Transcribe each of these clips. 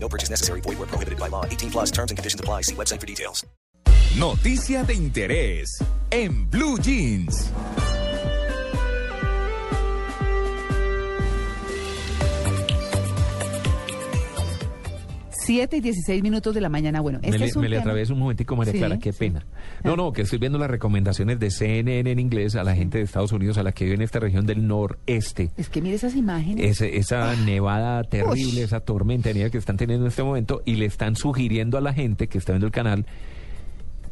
No purchase necessary. Void where prohibited by law. 18 plus terms and conditions apply. See website for details. Noticia de interés en Blue Jeans. 7 y 16 minutos de la mañana. Bueno, este me, es un me le atraveso un momentico, María Sí, Clara, qué sí. pena. No, no, que estoy viendo las recomendaciones de CNN en inglés a la gente de Estados Unidos, a la que vive en esta región del noreste. Es que mire esas imágenes. Ese- esa nevada terrible, Uy. esa tormenta que están teniendo en este momento y le están sugiriendo a la gente que está viendo el canal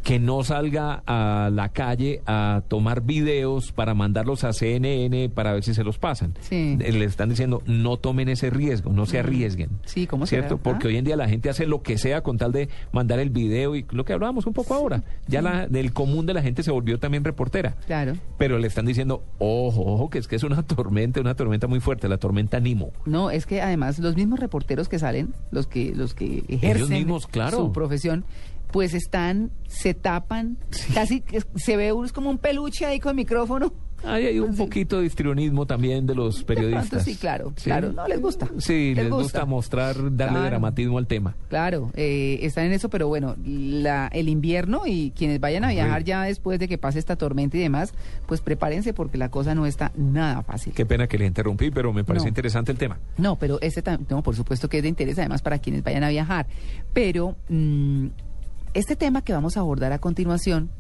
que no salga a la calle a tomar videos para mandarlos a CNN para ver si se los pasan. Sí. Eh, Le están diciendo no tomen ese riesgo, no se arriesguen. Sí, ¿cómo ¿Cierto? Porque hoy en día la gente hace lo que sea con tal de mandar el video y lo que hablábamos un poco ahora. Ya la, del común de la gente se volvió también reportera. Claro. Pero le están diciendo, ojo, ojo, que es que es una tormenta, una tormenta muy fuerte, la tormenta Nimo. No, es que además los mismos reporteros que salen, los que los que ejercen mismos, claro. su profesión, pues están, se tapan, casi que se ve uno es como un peluche ahí con micrófono. Ahí hay un poquito de histrionismo también de los De pronto periodistas. sí, claro, claro, no les gusta. Sí, les, gusta. mostrar, darle Claro. dramatismo al tema. Claro, eh, están en eso, pero bueno, la, el invierno y quienes vayan a viajar ya después de que pase esta tormenta y demás, pues prepárense porque la cosa no está nada fácil. Qué pena que le interrumpí, pero me parece No. interesante el tema. No, pero ese tam- no, por supuesto que es de interés además para quienes vayan a viajar. Pero mm, este tema que vamos a abordar a continuación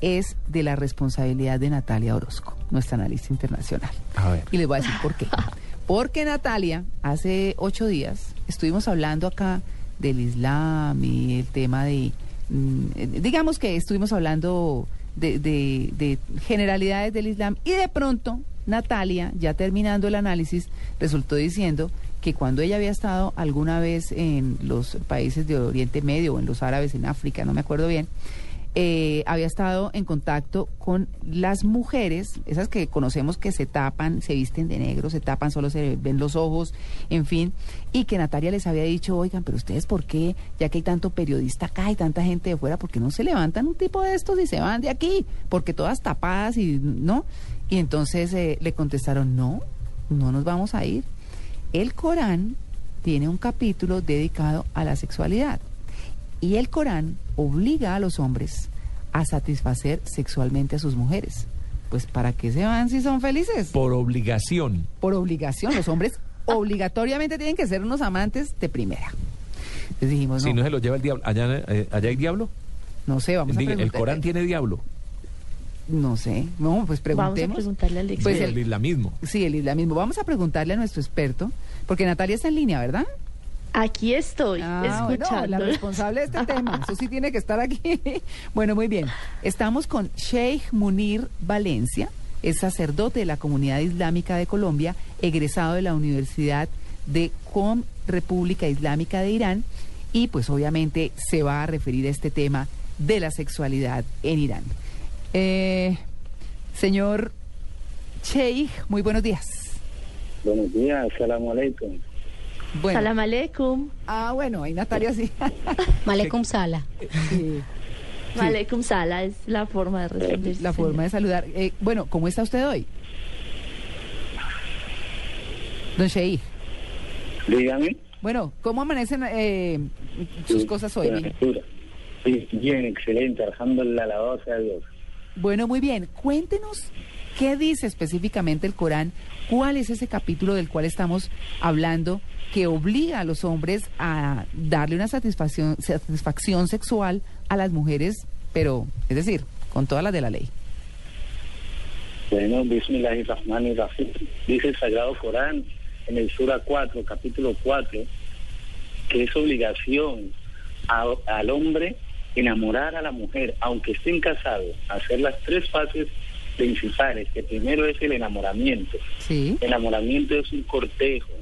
es de la responsabilidad de Natalia Orozco, nuestra analista internacional. A ver. Y les voy a decir por qué. Porque Natalia, hace ocho días, estuvimos hablando acá del Islam y el tema de, mm, digamos que estuvimos hablando de, de- de generalidades del Islam y de pronto Natalia, ya terminando el análisis, resultó diciendo que cuando ella había estado alguna vez en los países de Oriente Medio o en los árabes en África, no me acuerdo bien, eh, había estado en contacto con las mujeres, esas que conocemos que se tapan, se visten de negro, se tapan, solo se ven los ojos, en fin, y que Natalia les había dicho, oigan, pero ustedes por qué, ya que hay tanto periodista acá y tanta gente de fuera, ¿por qué no se levantan un tipo de estos y se van de aquí? Porque todas tapadas y no. Y entonces eh, le contestaron, no, no nos vamos a ir. El Corán tiene un capítulo dedicado a la sexualidad. Y el Corán obliga a los hombres a satisfacer sexualmente a sus mujeres. Pues ¿para qué se van si son felices? Por obligación. Por obligación, los hombres obligatoriamente tienen que ser unos amantes de primera. Les dijimos, no, Si no se lo lleva el diablo. ¿Allá, eh, allá hay diablo? no sé, vamos Diga, a ¿El preguntar. Corán tiene diablo? No sé, no, pues Vamos a preguntemos. preguntarle al Pues Sí, el- el islamismo. Sí, el islamismo. Vamos a preguntarle a nuestro experto, porque Natalia está en línea, ¿verdad? Aquí estoy, Ah, bueno, escuchando. la responsable de este tema. Eso sí tiene que estar aquí. Bueno, muy bien. Estamos con Sheikh Munir Valencia, es sacerdote de la Comunidad Islámica de Colombia, egresado de la Universidad de Com República Islámica de Irán, y pues obviamente se va a referir a este tema de la sexualidad en Irán. Eh, señor Sheikh, muy buenos días. Buenos días, salam aleikum. Bueno, Salam aleikum. ah, bueno, ahí Natalia sí. Malekum Sala. Sí. Aleikum sala es la forma de responder. la forma de saludar. Eh, bueno, ¿cómo está usted hoy? Don Sheikh. Dígame. Bueno, ¿cómo amanecen eh, sus Sí, cosas hoy? bien, excelente, alhamdulillah, alabado sea Dios. Bueno, muy bien. Cuéntenos qué dice específicamente el Corán, cuál es ese capítulo del cual estamos hablando que obliga a los hombres a darle una satisfacción, satisfacción sexual a las mujeres, pero, es decir, con todas las de la ley. Bueno. Dice el Sagrado Corán en el Sura 4, capítulo 4, que es obligación a- al hombre enamorar a la mujer, aunque estén casados, hacer las tres fases principales, que primero es el enamoramiento. Sí. El enamoramiento es un cortejo,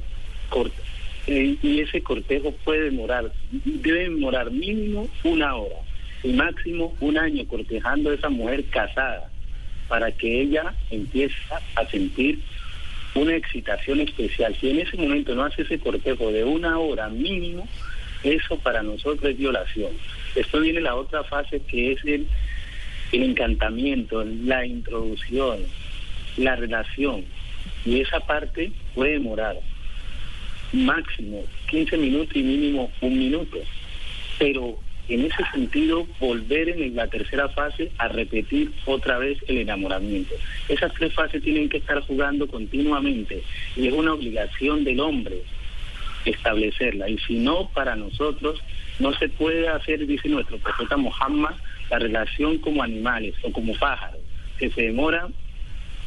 cort- eh, y ese cortejo puede demorar, debe demorar mínimo una hora. y máximo un año cortejando a esa mujer casada para que ella empiece a sentir una excitación especial. Si en ese momento no hace ese cortejo de una hora mínimo, eso para nosotros es violación. Después viene la otra fase que es el, el encantamiento, la introducción, la relación. Y esa parte puede demorar máximo 15 minutos y mínimo un minuto. Pero en ese sentido, volver en la tercera fase a repetir otra vez el enamoramiento. Esas tres fases tienen que estar jugando continuamente y es una obligación del hombre establecerla. Y si no, para nosotros no se puede hacer, dice nuestro profeta Muhammad, la relación como animales o como pájaros, que se demora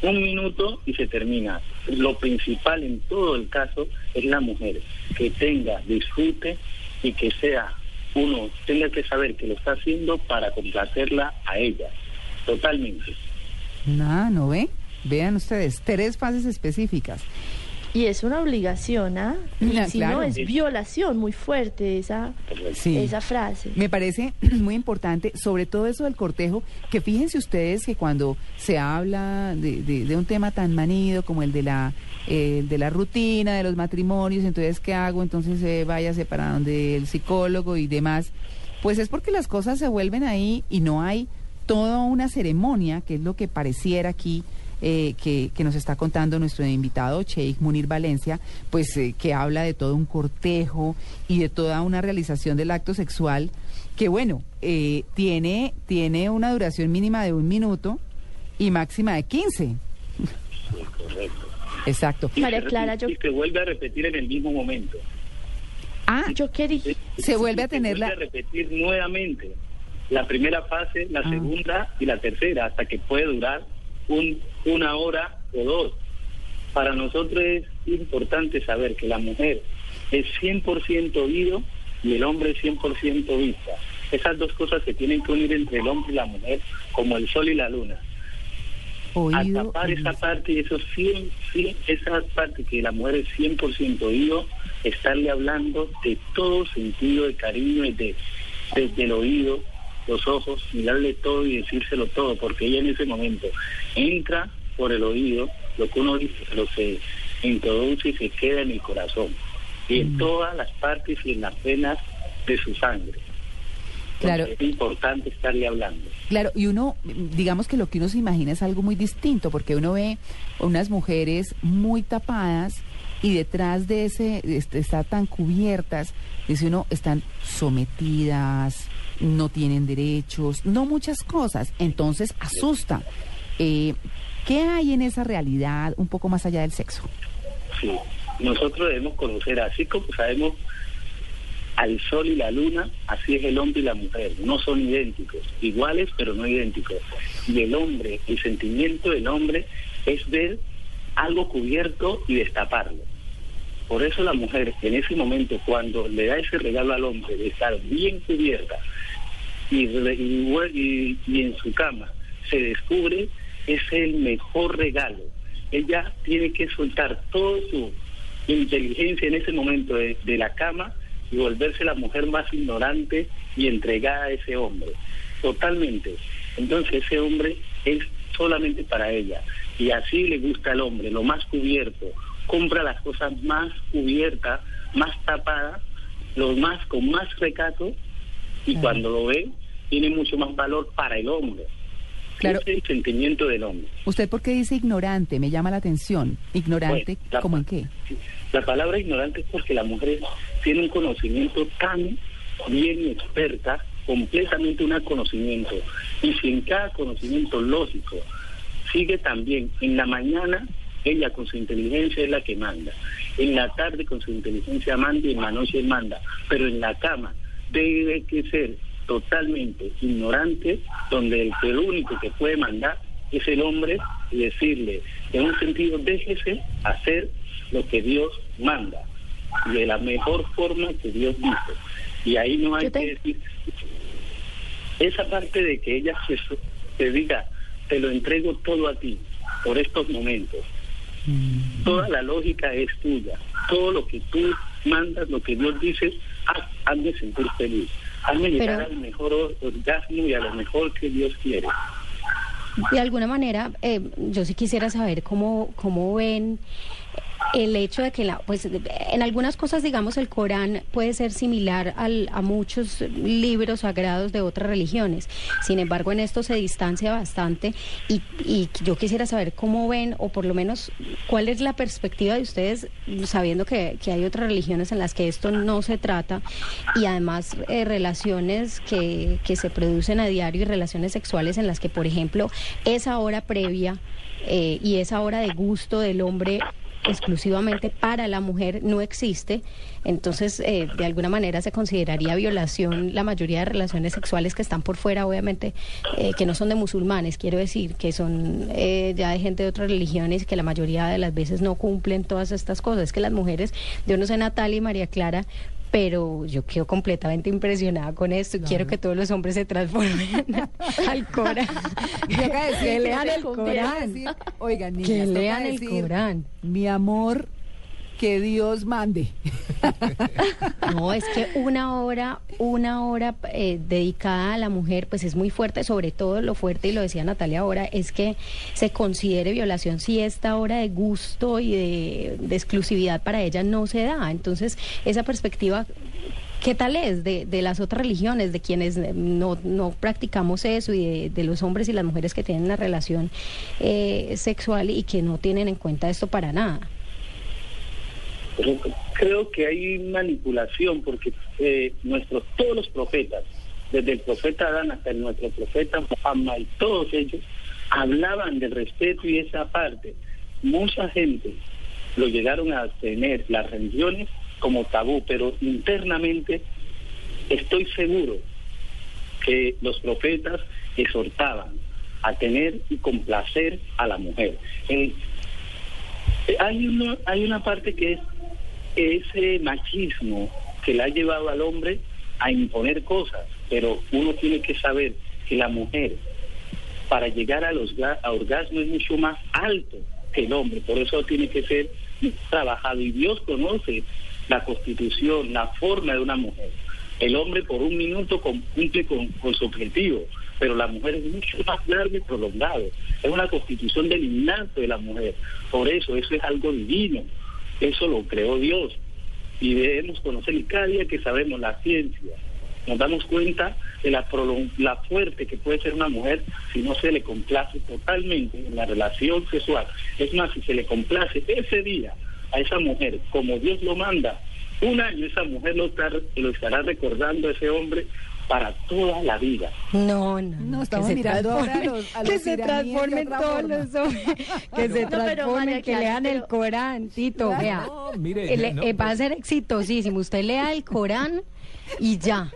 un minuto y se termina. Lo principal en todo el caso es la mujer, que tenga, disfrute y que sea uno tenga que saber que lo está haciendo para complacerla a ella, totalmente. Nada, ¿no ve? Vean ustedes, tres fases específicas. Y es una obligación, ¿ah? Y Ya, si claro. no, es violación muy fuerte esa, Sí. esa frase. Me parece muy importante, sobre todo eso del cortejo, que fíjense ustedes que cuando se habla de, de- de un tema tan manido como el de la eh, de la rutina, de los matrimonios, entonces, ¿qué hago? Entonces, eh, váyase para donde el psicólogo y demás. Pues es porque las cosas se vuelven ahí y no hay toda una ceremonia, que es lo que pareciera aquí eh, que, que nos está contando nuestro invitado, Sheikh Munir Valencia, pues eh, que habla de todo un cortejo y de toda una realización del acto sexual, que bueno, eh, tiene, tiene una duración mínima de un minuto y máxima de 15. Sí, correcto. Exacto. Y María se Clara, repite- yo- y se vuelve a repetir en el mismo momento. Ah, Yo quería... se vuelve a tener la... vuelve a repetir nuevamente la primera fase, la Ah. segunda y la tercera, hasta que puede durar un, una hora o dos. Para nosotros es importante saber que la mujer es 100% oído y el hombre es 100% vista. Esas dos cosas se tienen que unir entre el hombre y la mujer, como el sol y la luna. A Oído tapar esa parte y esos 100, 100, esa parte que la mujer es 100% oído, estarle hablando de todo sentido de cariño, y de, desde el oído, los ojos, mirarle todo y decírselo todo, porque ella en ese momento entra por el oído, lo que uno dice, lo se introduce y se queda en el corazón, y en todas las partes y en las venas de su sangre. Claro. Es importante estarle hablando. Claro, y uno, digamos que lo que uno se imagina es algo muy distinto, porque uno ve unas mujeres muy tapadas y detrás de ese, este, está tan cubiertas, dice uno, están sometidas, no tienen derechos, no muchas cosas, entonces asusta. Eh, ¿Qué hay en esa realidad un poco más allá del sexo? Sí, nosotros debemos conocer, así como sabemos al sol y la luna, así es el hombre y la mujer. No son idénticos, iguales pero no idénticos. Y el hombre, el sentimiento del hombre es ver algo cubierto y destaparlo. Por eso la mujer en ese momento, cuando le da ese regalo al hombre de estar bien cubierta y, y en su cama se descubre, es el mejor regalo. Ella tiene que soltar toda su inteligencia en ese momento de, de la cama y volverse la mujer más ignorante y entregada a ese hombre. Totalmente. Entonces ese hombre es solamente para ella. Y así le gusta al hombre, lo más cubierto. Compra las cosas más cubiertas, más tapadas, los más con más recato y cuando lo ve tiene mucho más valor para el hombre. Claro. Ese es el sentimiento del hombre. ¿Usted por qué dice ignorante? Me llama la atención. ¿Ignorante Bueno, como en qué? La palabra ignorante es porque la mujer tiene un conocimiento tan bien experta, completamente un conocimiento. Y si en cada conocimiento lógico sigue también, en la mañana ella con su inteligencia es la que manda, en la tarde con su inteligencia manda y en la noche manda, pero en la cama debe que ser totalmente ignorante, donde el, el único que puede mandar es el hombre y decirle, en un sentido, déjese hacer lo que Dios manda, de la mejor forma que Dios dice. Y ahí no hay te- que decir, esa parte de que ella se, te diga, te lo entrego todo a ti por estos momentos. Toda la lógica es tuya. Todo lo que tú mandas, lo que Dios dice, haz- hazme sentir feliz. Hazme llegar Pero- al mejor or- orgasmo y a lo mejor que Dios quiere. De alguna manera, eh, yo sí quisiera saber cómo, cómo ven el hecho de que la, pues, en algunas cosas, digamos, el Corán puede ser similar al- a muchos libros sagrados de otras religiones. Sin embargo, en esto se distancia bastante y, y yo quisiera saber cómo ven, o por lo menos, cuál es la perspectiva de ustedes, sabiendo que, que hay otras religiones en las que esto no se trata y además eh, relaciones que, que se producen a diario y relaciones sexuales en las que, por ejemplo, esa hora previa eh, y esa hora de gusto del hombre exclusivamente para la mujer no existe, entonces eh, de alguna manera se consideraría violación la mayoría de relaciones sexuales que están por fuera, obviamente, eh, que no son de musulmanes, quiero decir, que son eh, ya de gente de otras religiones que la mayoría de las veces no cumplen todas estas cosas. Es que las mujeres, yo no sé Natalia y María Clara, pero yo quedo completamente impresionada con esto y quiero que todos los hombres se transformen al Corán. Que lean el Corán. Oigan, niñas, Que lean el Corán. Mi amor, que Dios mande. No, es que una hora, una hora eh, dedicada a la mujer, pues es muy fuerte, sobre todo lo fuerte, y lo decía Natalia ahora, es que se considere violación si esta hora de gusto y de, de exclusividad para ella no se da. Entonces, esa perspectiva... ¿Qué tal es de, de las otras religiones, de quienes no, no practicamos eso y de, de los hombres y las mujeres que tienen una relación eh, sexual y que no tienen en cuenta esto para nada? Creo que hay manipulación porque eh, nuestros todos los profetas, desde el profeta Adán hasta el nuestro profeta Muhammad, y todos ellos hablaban del respeto y esa parte. Mucha gente lo llegaron a tener las religiones como tabú, pero internamente estoy seguro que los profetas exhortaban a tener y complacer a la mujer. Eh, hay una, hay una parte que es ese machismo que le ha llevado al hombre a imponer cosas, pero uno tiene que saber que la mujer para llegar a los a orgasmo es mucho más alto que el hombre, por eso tiene que ser trabajado y Dios conoce la constitución, la forma de una mujer. El hombre por un minuto cumple con, con su objetivo, pero la mujer es mucho más largo y prolongado. Es una constitución del innato de la mujer. Por eso, eso es algo divino. Eso lo creó Dios. Y debemos conocer, y cada día que sabemos la ciencia, nos damos cuenta de la, la fuerte que puede ser una mujer si no se le complace totalmente en la relación sexual. Es más, si se le complace ese día a esa mujer como Dios lo manda, un año esa mujer lo, lo estará recordando ese hombre para toda la vida. No, no, No, que estamos se mirando ahora a transformen- los- a que se transformen todos forma. los hombres, que se No, pero transformen, María que lean el Corán, Tito, Claro. vea, No, mire, eh, va a pues- ser exitosísimo, usted lea el Corán y ya,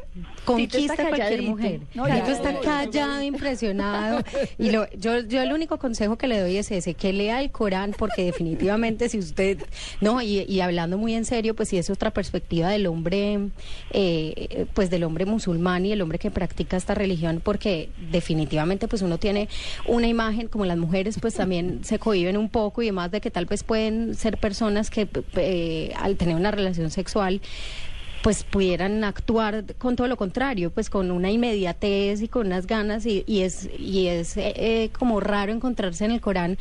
conquista cualquier mujer. No, Tito ya, está callado, impresionado, y lo, yo, yo el único consejo que le doy es ese, que lea el Corán, porque definitivamente si usted, no, y, y hablando muy en serio, pues si es otra perspectiva del hombre, eh, pues del hombre musulmán y el hombre que practica esta religión, porque definitivamente pues uno tiene una imagen, como las mujeres pues también se cohiben un poco y demás de que tal vez pueden ser personas que eh, al tener una relación sexual pues pudieran actuar con todo lo contrario, pues con una inmediatez y con unas ganas y, y es y es eh, eh, como raro encontrarse en el Corán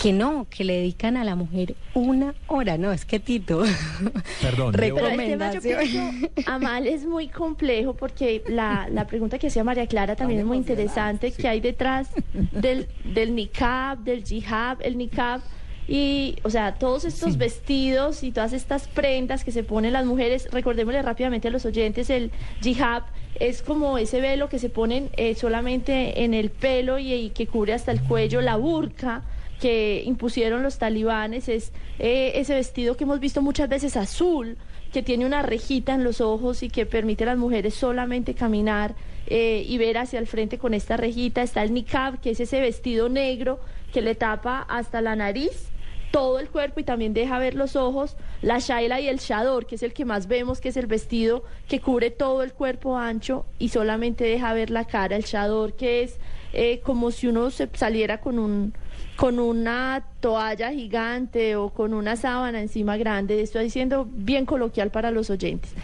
que no, que le dedican a la mujer una hora, no, es que Tito. Perdón, Pero el tema yo Recomendación. pienso, Amal, es muy complejo porque la, la pregunta que hacía María Clara también es muy interesante, que hay detrás del, del niqab, del jihad, el niqab, y, o sea, todos estos vestidos y todas estas prendas que se ponen las mujeres, recordémosle rápidamente a los oyentes, el jihad es como ese velo que se ponen eh, solamente en el pelo y, y que cubre hasta el cuello, la burka que impusieron los talibanes, es eh, ese vestido que hemos visto muchas veces azul, que tiene una rejita en los ojos y que permite a las mujeres solamente caminar eh, y ver hacia el frente con esta rejita. Está el niqab, que es ese vestido negro que le tapa hasta la nariz todo el cuerpo y también deja ver los ojos, la shaila y el shador, que es el que más vemos, que es el vestido que cubre todo el cuerpo ancho y solamente deja ver la cara, el shador, que es eh, como si uno se saliera con un con una toalla gigante o con una sábana encima grande, estoy diciendo bien coloquial para los oyentes.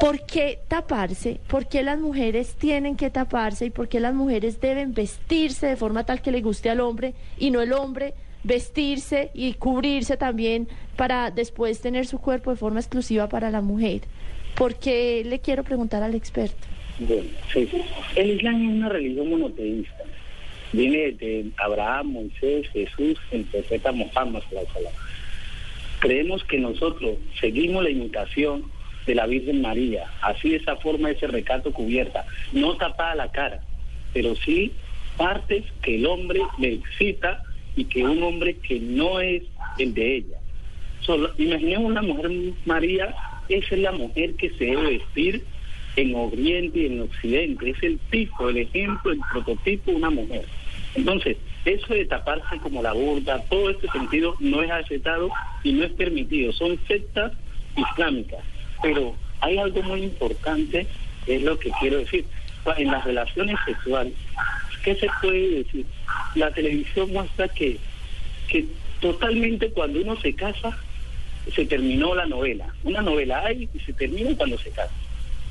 ¿Por qué taparse? ¿Por qué las mujeres tienen que taparse? ¿Y por qué las mujeres deben vestirse de forma tal que le guste al hombre y no el hombre vestirse y cubrirse también para después tener su cuerpo de forma exclusiva para la mujer? ¿Por qué le quiero preguntar al experto? Bueno, sí. El Islam es una religión monoteísta. Viene de Abraham, Moisés, Jesús, el profeta wasallam. Creemos que nosotros seguimos la imitación de la Virgen María, así esa forma, ese recato cubierta, no tapada la cara, pero sí partes que el hombre le excita y que un hombre que no es el de ella. Solo, imaginemos una mujer María, esa es la mujer que se debe vestir en Oriente y en Occidente, es el tipo, el ejemplo, el prototipo de una mujer. Entonces, eso de taparse como la burda, todo este sentido no es aceptado y no es permitido, son sectas islámicas. Pero hay algo muy importante, es lo que quiero decir. En las relaciones sexuales, ¿qué se puede decir? La televisión muestra que, que totalmente cuando uno se casa, se terminó la novela. Una novela hay y se termina cuando se casa.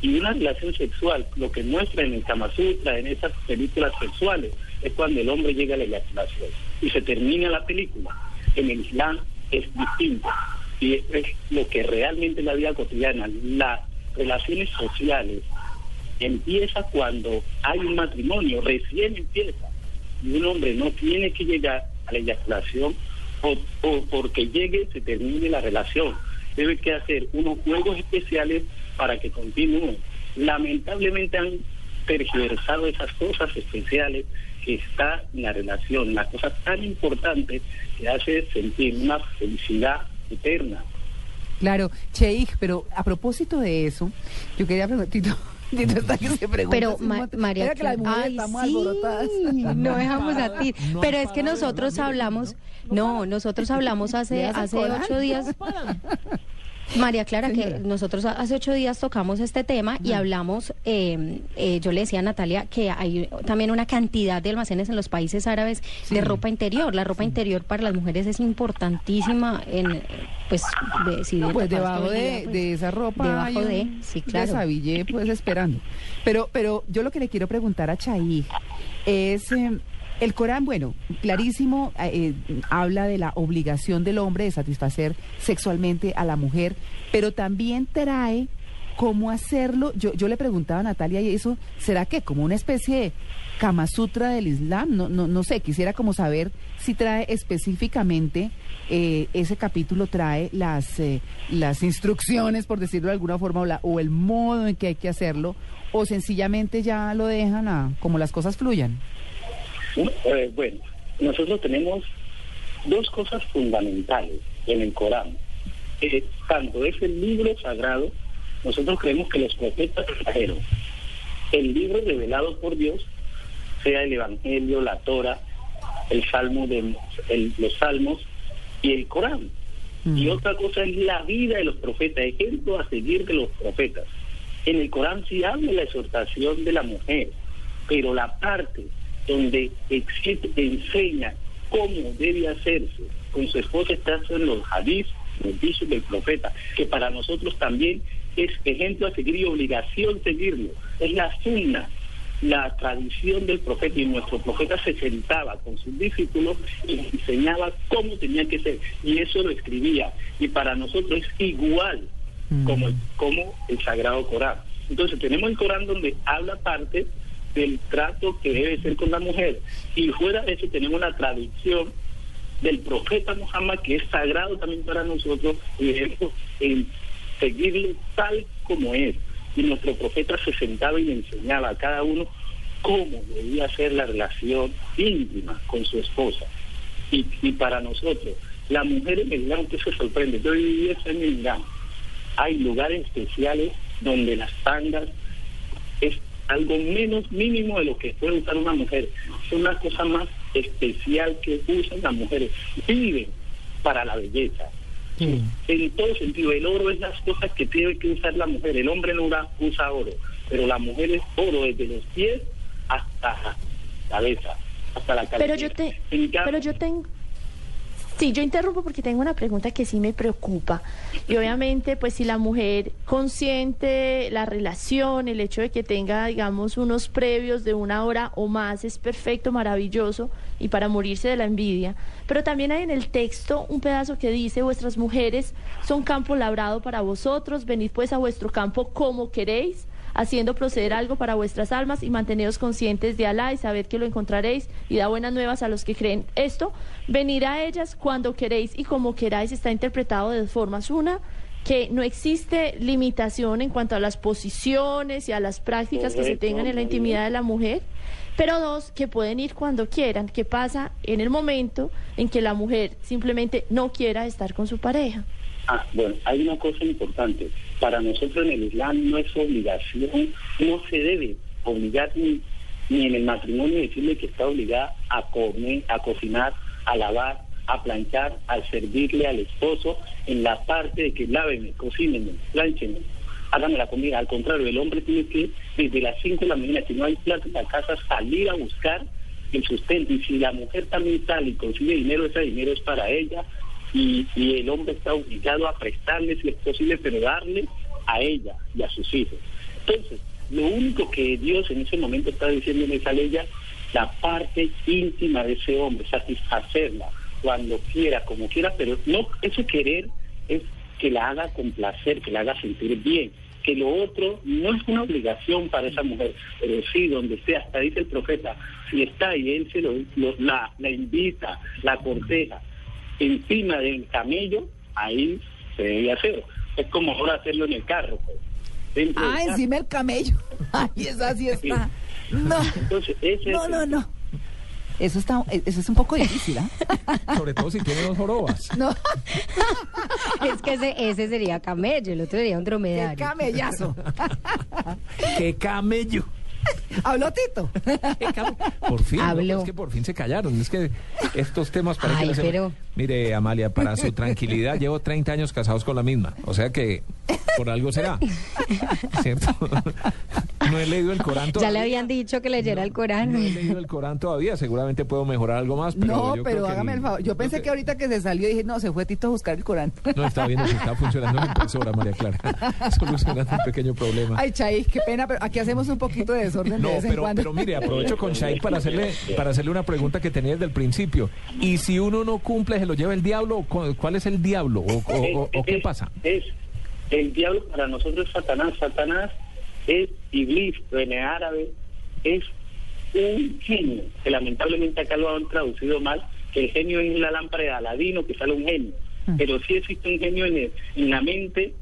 Y una relación sexual, lo que muestra en el Kama Sutra, en esas películas sexuales, es cuando el hombre llega a la eyaculación y se termina la película. En el Islam es distinto y es, es lo que realmente es la vida cotidiana. Las relaciones sociales empieza cuando hay un matrimonio, recién empieza. Y un hombre no tiene que llegar a la eyaculación o, o porque llegue se termine la relación. Debe que hacer unos juegos especiales para que continúen. Lamentablemente han tergiversado esas cosas especiales que está en la relación, la cosa tan importante que hace sentir una felicidad eterna. Claro, Cheik, pero a propósito de eso, yo quería preguntar, Pero Ma- María Mira que las Clara- mujeres ay, estamos sí, alborotadas. no dejamos a ti. Pero es que nosotros hablamos, no, nosotros hablamos hace ¿Le das al hace ocho días. María Clara, que nosotros hace ocho días tocamos este tema y hablamos, eh, eh, yo le decía a Natalia que hay también una cantidad de almacenes en los países árabes de ropa interior. La ropa interior para las mujeres es importantísima en, pues, de, si de Pues debajo de, día, pues, de esa ropa debajo hay de, un sí, claro. pues esperando. Pero, pero yo lo que le quiero preguntar a Chay es eh, el Corán, bueno, clarísimo, eh, eh, habla de la obligación del hombre de satisfacer sexualmente a la mujer, pero también trae cómo hacerlo. Yo, yo le preguntaba a Natalia y eso, ¿será que como una especie de Kama Sutra del Islam? No, no, no sé, quisiera como saber si trae específicamente eh, ese capítulo trae las eh, las instrucciones, por decirlo de alguna forma, o, la- o el modo en que hay que hacerlo, o sencillamente ya lo dejan a como las cosas fluyan. Eh, bueno, nosotros tenemos dos cosas fundamentales en el Corán. Eh, tanto es el libro sagrado, nosotros creemos que los profetas trajeron el libro revelado por Dios, sea el Evangelio, la Torah, el Salmo de el- los Salmos y el Corán. Y otra cosa es la vida de los profetas, ejemplo a seguir de los profetas. En el Corán sí habla la exhortación de la mujer, pero la parte donde existe, enseña cómo debe hacerse con su esposa está en los hadís, los dichos del profeta, que para nosotros también es ejemplo a seguir y obligación seguirlo. Es la sunna, la tradición del profeta y nuestro profeta se sentaba con sus discípulos y les enseñaba cómo tenía que ser y eso lo escribía y para nosotros es igual como, el- como el Sagrado Corán. Entonces tenemos el Corán donde habla parte del trato que debe ser con la mujer y fuera de eso tenemos la tradición del profeta Muhammad que es sagrado también para nosotros y debemos en seguirlo tal como es. Y nuestro profeta se sentaba y le enseñaba a cada uno cómo debía ser la relación íntima con su esposa. Y, y para nosotros, la mujer en el Islam, que se sorprende, yo viví 10 años en Irán, hay lugares especiales donde las tangas es algo menos mínimo de lo que puede usar una mujer. Es una cosa más especial que usan las mujeres. Viven para la belleza. En todo sentido, el oro es las cosas que tiene que usar la mujer. El hombre no usa, usa oro, pero la mujer es oro desde los pies hasta la cabeza, hasta la cabeza. Pero yo te, En cambio- pero yo tengo, Sí, yo interrumpo porque tengo una pregunta que sí me preocupa. Y obviamente, pues si la mujer consiente la relación, el hecho de que tenga, digamos, unos previos de una hora o más, es perfecto, maravilloso y para morirse de la envidia. Pero también hay en el texto un pedazo que dice, vuestras mujeres son campo labrado para vosotros, venid pues a vuestro campo como queréis haciendo proceder algo para vuestras almas y manteneos conscientes de Alá y sabed que lo encontraréis y da buenas nuevas a los que creen esto. Venir a ellas cuando queréis y como queráis está interpretado de dos formas. Una, que no existe limitación en cuanto a las posiciones y a las prácticas que se tengan en la intimidad de la mujer. Pero dos, que pueden ir cuando quieran. ¿Qué pasa en el momento en que la mujer simplemente no quiera estar con su pareja? Ah, bueno, hay una cosa importante. Para nosotros en el Islam no es obligación, no se debe obligar ni, ni en el matrimonio decirle que está obligada a comer, a cocinar, a lavar, a planchar, a servirle al esposo en la parte de que láveme, cocínenme, planchenme, háganme la comida. Al contrario, el hombre tiene que, desde las 5 de la mañana, si no hay plata en la casa, salir a buscar el sustento. Y si la mujer también sale y consigue dinero, ese dinero es para ella. Y, el hombre está obligado a prestarle, si es posible, pero darle a ella y a sus hijos. Entonces, lo único que Dios en ese momento está diciendo en esa ley, la parte íntima de ese hombre, satisfacerla cuando quiera, como quiera, pero no, ese querer es que la haga con placer, que la haga sentir bien, que lo otro no es una obligación para esa mujer, pero sí, donde sea, hasta dice el profeta, si está y él se lo- la, la invita, la corteja, encima del camello, ahí se debe hacer. Es como ahora hacerlo en el carro. pues. Del Ah, encima el camello. Ay, esa sí está. No, Entonces, ese no, es no, el- no. Eso está, eso es un poco difícil, ¿ah? Sobre todo si tiene dos jorobas. No, Es que ese, ese sería camello, el otro sería un qué dromedario. camellazo. ¡Qué camello! Habló Tito. Por fin, ¿no? Habló. es que por fin se callaron. Es que estos temas para Ay, que no se- pero- Mire, Amalia, para su tranquilidad, llevo 30 años casados con la misma. O sea que por algo será. ¿Cierto? No he leído el Corán Ya todavía. le habían dicho que leyera el Corán. No he leído el Corán todavía. Seguramente puedo mejorar algo más. Pero no, yo pero creo que hágame el favor. Yo pensé que ahorita que se salió dije, no, se fue Tito a buscar el Corán. No, estaba viendo si estaba funcionando la impresora, María Clara. Solucionando un pequeño problema. Ay, Chay, qué pena, pero aquí hacemos un poquito de desorden No, de vez en pero, cuando. pero mire, aprovecho con Shai para hacerle, para hacerle una pregunta que tenía desde el principio. ¿Y si uno no cumple, se lo lleva el diablo? ¿O cu- ¿Cuál es el diablo? ¿O, o- o- o qué Es- pasa? Es, el diablo para nosotros es Satanás. Satanás es Iblis, en árabe, es un genio, que lamentablemente acá lo han traducido mal, que el genio es la lámpara de Aladino, que sale un genio. Pero sí existe un genio en, el- en la mente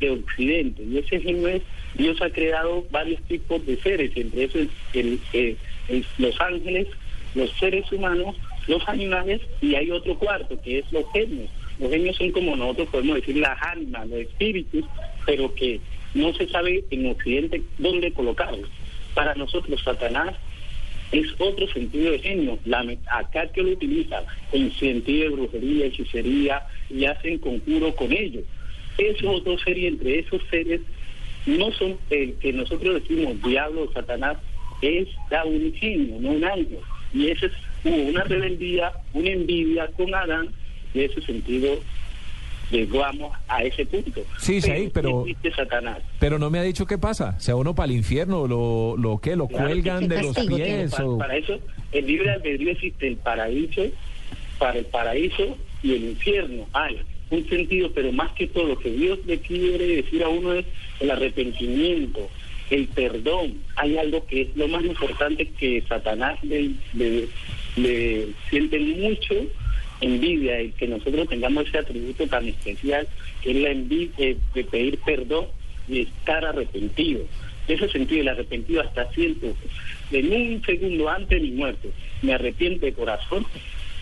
de Occidente, y ese genio es, Dios ha creado varios tipos de seres, entre esos el- el- los ángeles, los seres humanos, los animales, y hay otro cuarto, que es los genios. Los genios son como nosotros podemos decir las ánimas, los espíritus, pero que no se sabe en Occidente dónde colocarlos. Para nosotros Satanás es otro sentido de genio. La, acá que lo utilizan en sentido de brujería, hechicería y hacen conjuro con ellos. Esos dos seres, entre esos seres, no son el que nosotros decimos diablo Satanás, es da un genio, no un ángel. Y ese es una rebeldía, una envidia con Adán, y ese sentido llegamos a ese punto. Sí, sí, pero- Satanás. Pero no me ha dicho qué pasa. ¿Se va uno para el infierno? ¿Lo, lo qué? ¿Lo Claro, cuelgan ¿qué de los pies? Para, o- para eso, el libre albedrío existe el paraíso, para el paraíso y el infierno. Hay un sentido, pero más que todo, lo que Dios le quiere decir a uno es el arrepentimiento, el perdón. Hay algo que es lo más importante que Satanás le, le, le siente mucho envidia, el que nosotros tengamos ese atributo tan especial, que es la envidia de pedir perdón y estar arrepentido. En ese sentido, el arrepentido hasta siento, en un segundo antes de mi muerte, me arrepiento de corazón,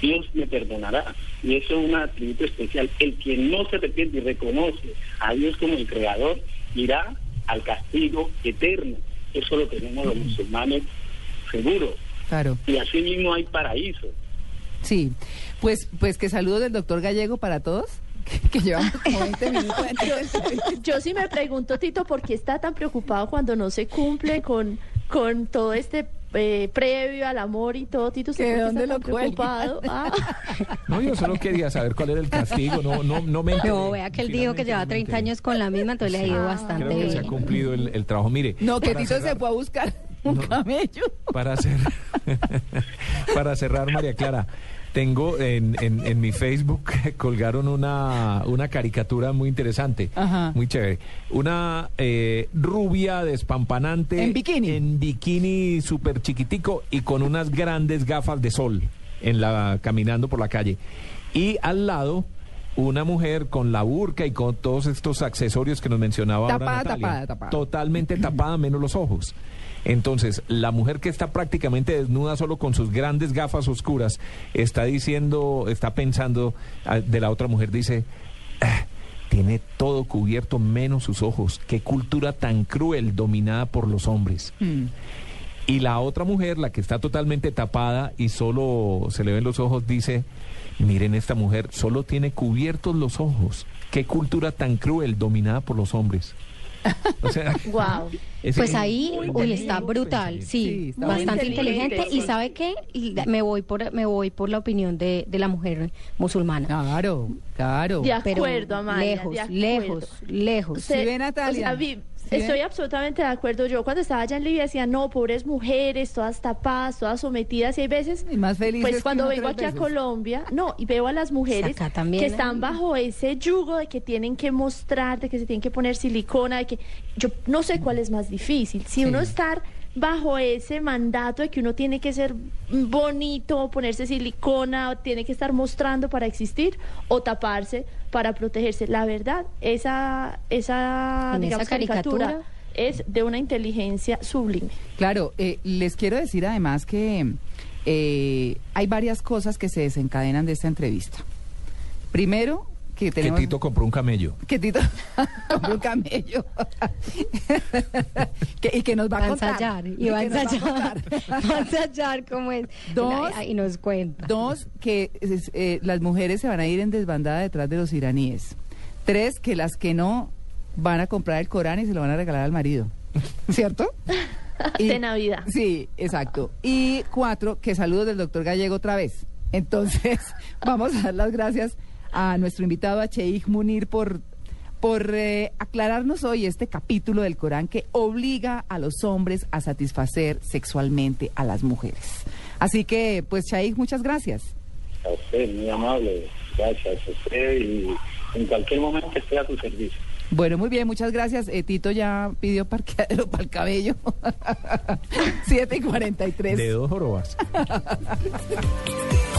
Dios me perdonará. Y eso es un atributo especial. El que no se arrepiente y reconoce a Dios como el Creador, irá al castigo eterno. Eso lo tenemos los musulmanes seguro. Claro, Y así mismo hay paraíso. Sí. Pues, pues que saludos del doctor Gallego para todos, que, que llevamos como 20 minutos entrevista. Yo sí me pregunto, Tito, ¿por qué está tan preocupado cuando no se cumple con, con todo este eh, previo al amor y todo. Tito, ¿usted ¿Que por qué dónde está lo preocupado? Ah. No, yo solo quería saber cuál era el castigo. No, no, no me enteré. No, vea que él dijo que lleva no me 30 enteré. años con la misma, entonces le ha ido bastante Creo que se ha bien. cumplido el, el trabajo. Mire, No, que Tito se fue a buscar un camello. Para cerrar, para cerrar, María Clara, tengo en, en, en mi Facebook colgaron una, una caricatura muy interesante, Ajá. muy chévere. Una eh, rubia despampanante. En bikini. En bikini súper chiquitico y con unas grandes gafas de sol en la, caminando por la calle. Y al lado... Una mujer con la burca y con todos estos accesorios que nos mencionaba ahora Tapada, Natalia. tapada, tapada. Totalmente tapada, menos los ojos. Entonces, la mujer que está prácticamente desnuda solo con sus grandes gafas oscuras, está diciendo, está pensando ah, de la otra mujer, dice, "Ah, tiene todo cubierto menos sus ojos. Qué cultura tan cruel dominada por los hombres. Mm. Y la otra mujer, la que está totalmente tapada y solo se le ven los ojos, dice, miren esta mujer, solo tiene cubiertos los ojos. Qué cultura tan cruel dominada por los hombres. O sea, Wow. es Pues ahí, uy, está brutal, Sí, sí, está bastante inteligente. inteligente, Y sabe qué, Y me voy por me voy por la opinión de, de la mujer musulmana. Claro, claro. De acuerdo, Amalia. lejos, de acuerdo. lejos, lejos. Sí, ve, Natalia. o sea, vi- Sí, estoy absolutamente de acuerdo. Yo cuando estaba allá en Libia decía, no, pobres mujeres, todas tapadas, todas sometidas. Y hay veces, Y más felices pues cuando vengo aquí a. Colombia, no, y veo a las mujeres también que hay. están bajo ese yugo de que tienen que mostrar, de que se tienen que poner silicona, de que yo no sé cuál es más difícil. Si Sí. uno estar bajo ese mandato de que uno tiene que ser bonito, ponerse silicona, o tiene que estar mostrando para existir o taparse para protegerse. La verdad, esa, esa, digamos, esa caricatura. caricatura es de una inteligencia sublime. Claro, eh, les quiero decir además que eh, hay varias cosas que se desencadenan de esta entrevista. Primero, que. Tito compró un camello. que Tito compró un camello. Que- y que nos va a Va a contar. ensayar, y va a ensayar, va a ensayar cómo es. Dos. y nos cuenta. Dos, que eh, las mujeres se van a ir en desbandada detrás de los iraníes. Tres, que las que no van a comprar el Corán y se lo van a regalar al marido. ¿Cierto? Y- De Navidad. Sí, exacto. Y cuatro, que saludos del doctor Gallego otra vez. Entonces, vamos a dar las gracias a nuestro invitado, a Cheikh Munir, por, por eh, aclararnos hoy este capítulo del Corán que obliga a los hombres a satisfacer sexualmente a las mujeres. Así que, pues, Cheikh, muchas gracias. A usted, muy amable. Gracias a usted y en cualquier momento estoy a tu servicio. Bueno, muy bien, muchas gracias. Eh, Tito ya pidió parqueadero para el cabello. 7 y 43. De dos jorobas.